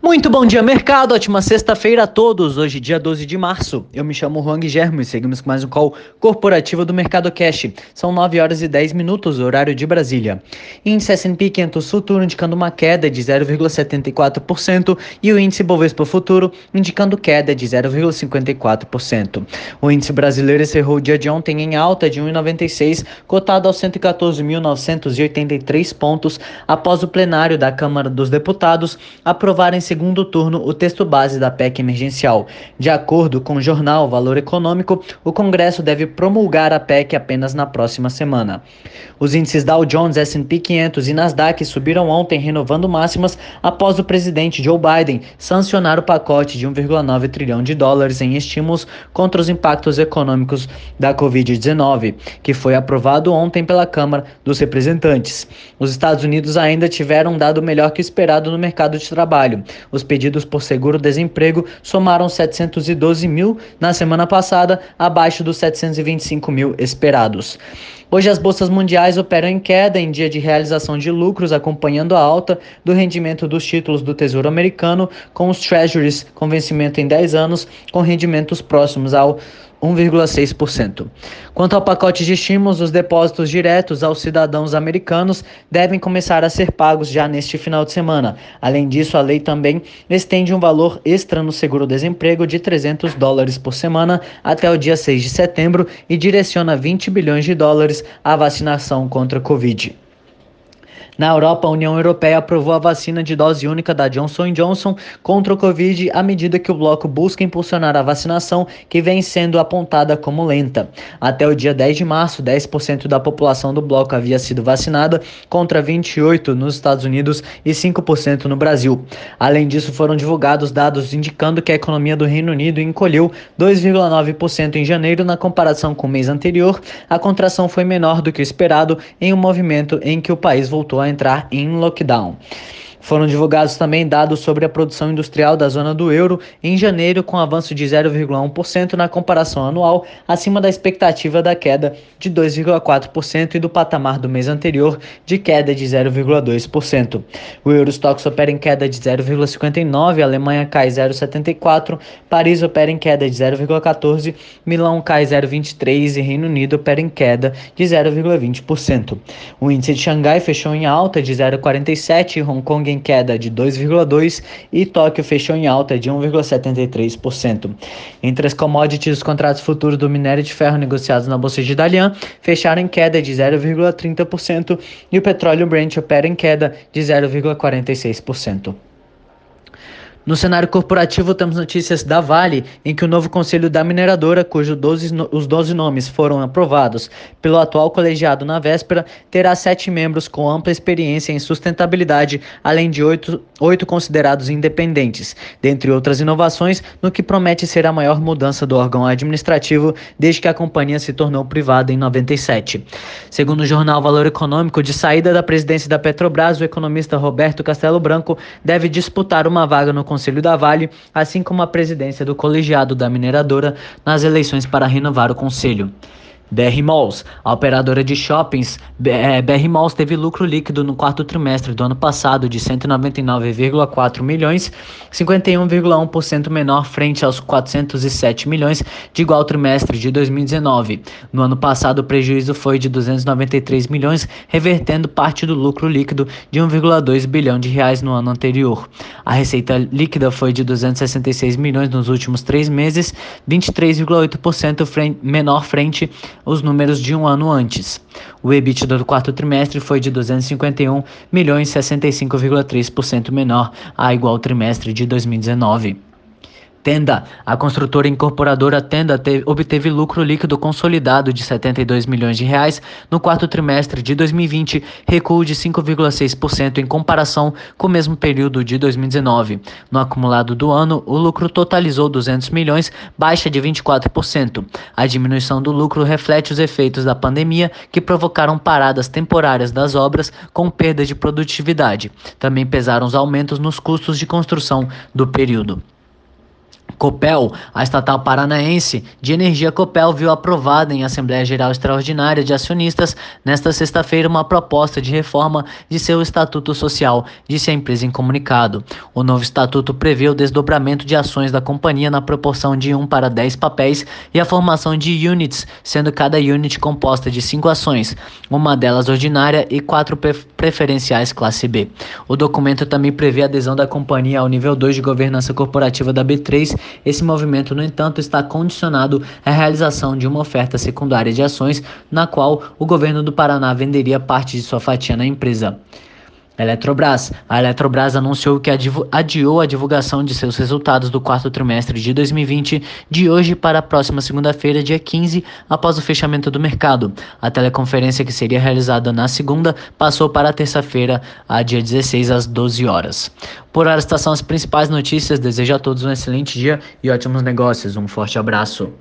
Muito bom dia, mercado. Ótima sexta-feira a todos. Hoje, dia 12 de março. Eu me chamo Juan Guilherme e seguimos com mais um call corporativo do Mercado Cash. São 9 horas e 10 minutos, horário de Brasília. Índice S&P 500 Futuro indicando uma queda de 0,74% e o índice Bovespa Futuro indicando queda de 0,54%. O índice brasileiro encerrou o dia de ontem em alta de 1,96, cotado aos 114.983 pontos, após o plenário da Câmara dos Deputados aprovar em segundo turno o texto base da PEC emergencial. De acordo com o jornal Valor Econômico, o Congresso deve promulgar a PEC apenas na próxima semana. Os índices Dow Jones, S&P 500 e Nasdaq subiram ontem, renovando máximas após o presidente Joe Biden sancionar o pacote de 1,9 trilhão de dólares em estímulos contra os impactos econômicos da Covid-19, que foi aprovado ontem pela Câmara dos Representantes. Os Estados Unidos ainda tiveram um dado melhor que esperado no mercado de trabalho. Os pedidos por seguro-desemprego somaram 712 mil na semana passada, abaixo dos 725 mil esperados. Hoje as bolsas mundiais operam em queda em dia de realização de lucros, acompanhando a alta do rendimento dos títulos do Tesouro Americano, com os Treasuries com vencimento em 10 anos, com rendimentos próximos ao 1,6%. Quanto ao pacote de estímulos, os depósitos diretos aos cidadãos americanos devem começar a ser pagos já neste final de semana. Além disso, a lei também estende um valor extra no seguro-desemprego de 300 dólares por semana até o dia 6 de setembro e direciona 20 bilhões de dólares à vacinação contra a Covid. Na Europa, a União Europeia aprovou a vacina de dose única da Johnson Johnson contra o Covid à medida que o bloco busca impulsionar a vacinação, que vem sendo apontada como lenta. Até o dia 10 de março, 10% da população do bloco havia sido vacinada, contra 28% nos Estados Unidos e 5% no Brasil. Além disso, foram divulgados dados indicando que a economia do Reino Unido encolheu 2,9% em janeiro na comparação com o mês anterior. A contração foi menor do que o esperado em um movimento em que o país voltou a entrar em lockdown. Foram divulgados também dados sobre a produção industrial da zona do euro em janeiro, com avanço de 0,1% na comparação anual, acima da expectativa da queda de 2,4% e do patamar do mês anterior, de queda de 0,2%. O Eurostox opera em queda de 0,59%, Alemanha cai 0,74%, Paris opera em queda de 0,14%, Milão cai 0,23% e Reino Unido opera em queda de 0,20%. O índice de Xangai fechou em alta de 0,47% e Hong Kong em em queda de 2,2% e Tóquio fechou em alta de 1,73%. Entre as commodities, os contratos futuros do minério de ferro negociados na Bolsa de Dalian fecharam em queda de 0,30% e o petróleo Brent opera em queda de 0,46%. No cenário corporativo, temos notícias da Vale, em que o novo conselho da mineradora, cujos 12, os 12 nomes foram aprovados pelo atual colegiado na véspera, terá sete membros com ampla experiência em sustentabilidade, além de oito, oito considerados independentes, dentre outras inovações, no que promete ser a maior mudança do órgão administrativo desde que a companhia se tornou privada em 97. Segundo o jornal Valor Econômico, de saída da presidência da Petrobras, o economista Roberto Castelo Branco deve disputar uma vaga no Conselho da Vale, assim como a presidência do colegiado da mineradora nas eleições para renovar o conselho. BR Malls, a operadora de shoppings, BR é, Malls teve lucro líquido no quarto trimestre do ano passado de 199,4 milhões, 51,1% menor frente aos 407 milhões de igual trimestre de 2019. No ano passado, o prejuízo foi de 293 milhões, revertendo parte do lucro líquido de 1,2 bilhão de reais no ano anterior. A receita líquida foi de 266 milhões nos últimos três meses, 23,8% menor frente os números de um ano antes. O EBITDA do quarto trimestre foi de 251 milhões, 65,3% menor a igual trimestre de 2019. Tenda. A construtora incorporadora Tenda teve, obteve lucro líquido consolidado de 72 milhões de reais no quarto trimestre de 2020, recuo de 5,6% em comparação com o mesmo período de 2019. No acumulado do ano, o lucro totalizou 200 milhões, baixa de 24%. A diminuição do lucro reflete os efeitos da pandemia que provocaram paradas temporárias das obras com perda de produtividade. Também pesaram os aumentos nos custos de construção do período. Copel, a estatal paranaense de energia Copel viu aprovada em Assembleia Geral Extraordinária de Acionistas nesta sexta-feira uma proposta de reforma de seu estatuto social, disse a empresa em comunicado. O novo estatuto prevê o desdobramento de ações da companhia na proporção de 1 para 10 papéis e a formação de units, sendo cada unit composta de 5 ações, uma delas ordinária e quatro preferenciais classe B. O documento também prevê a adesão da companhia ao nível 2 de governança corporativa da B3 esse movimento, no entanto, está condicionado à realização de uma oferta secundária de ações, na qual o governo do Paraná venderia parte de sua fatia na empresa. Eletrobras. A Eletrobras anunciou que adiou a divulgação de seus resultados do quarto trimestre de 2020 de hoje para a próxima segunda-feira, dia 15, após o fechamento do mercado. A teleconferência que seria realizada na segunda passou para a terça-feira, a dia 16 às 12 horas. Por hora, estas são as principais notícias. Desejo a todos um excelente dia e ótimos negócios. Um forte abraço.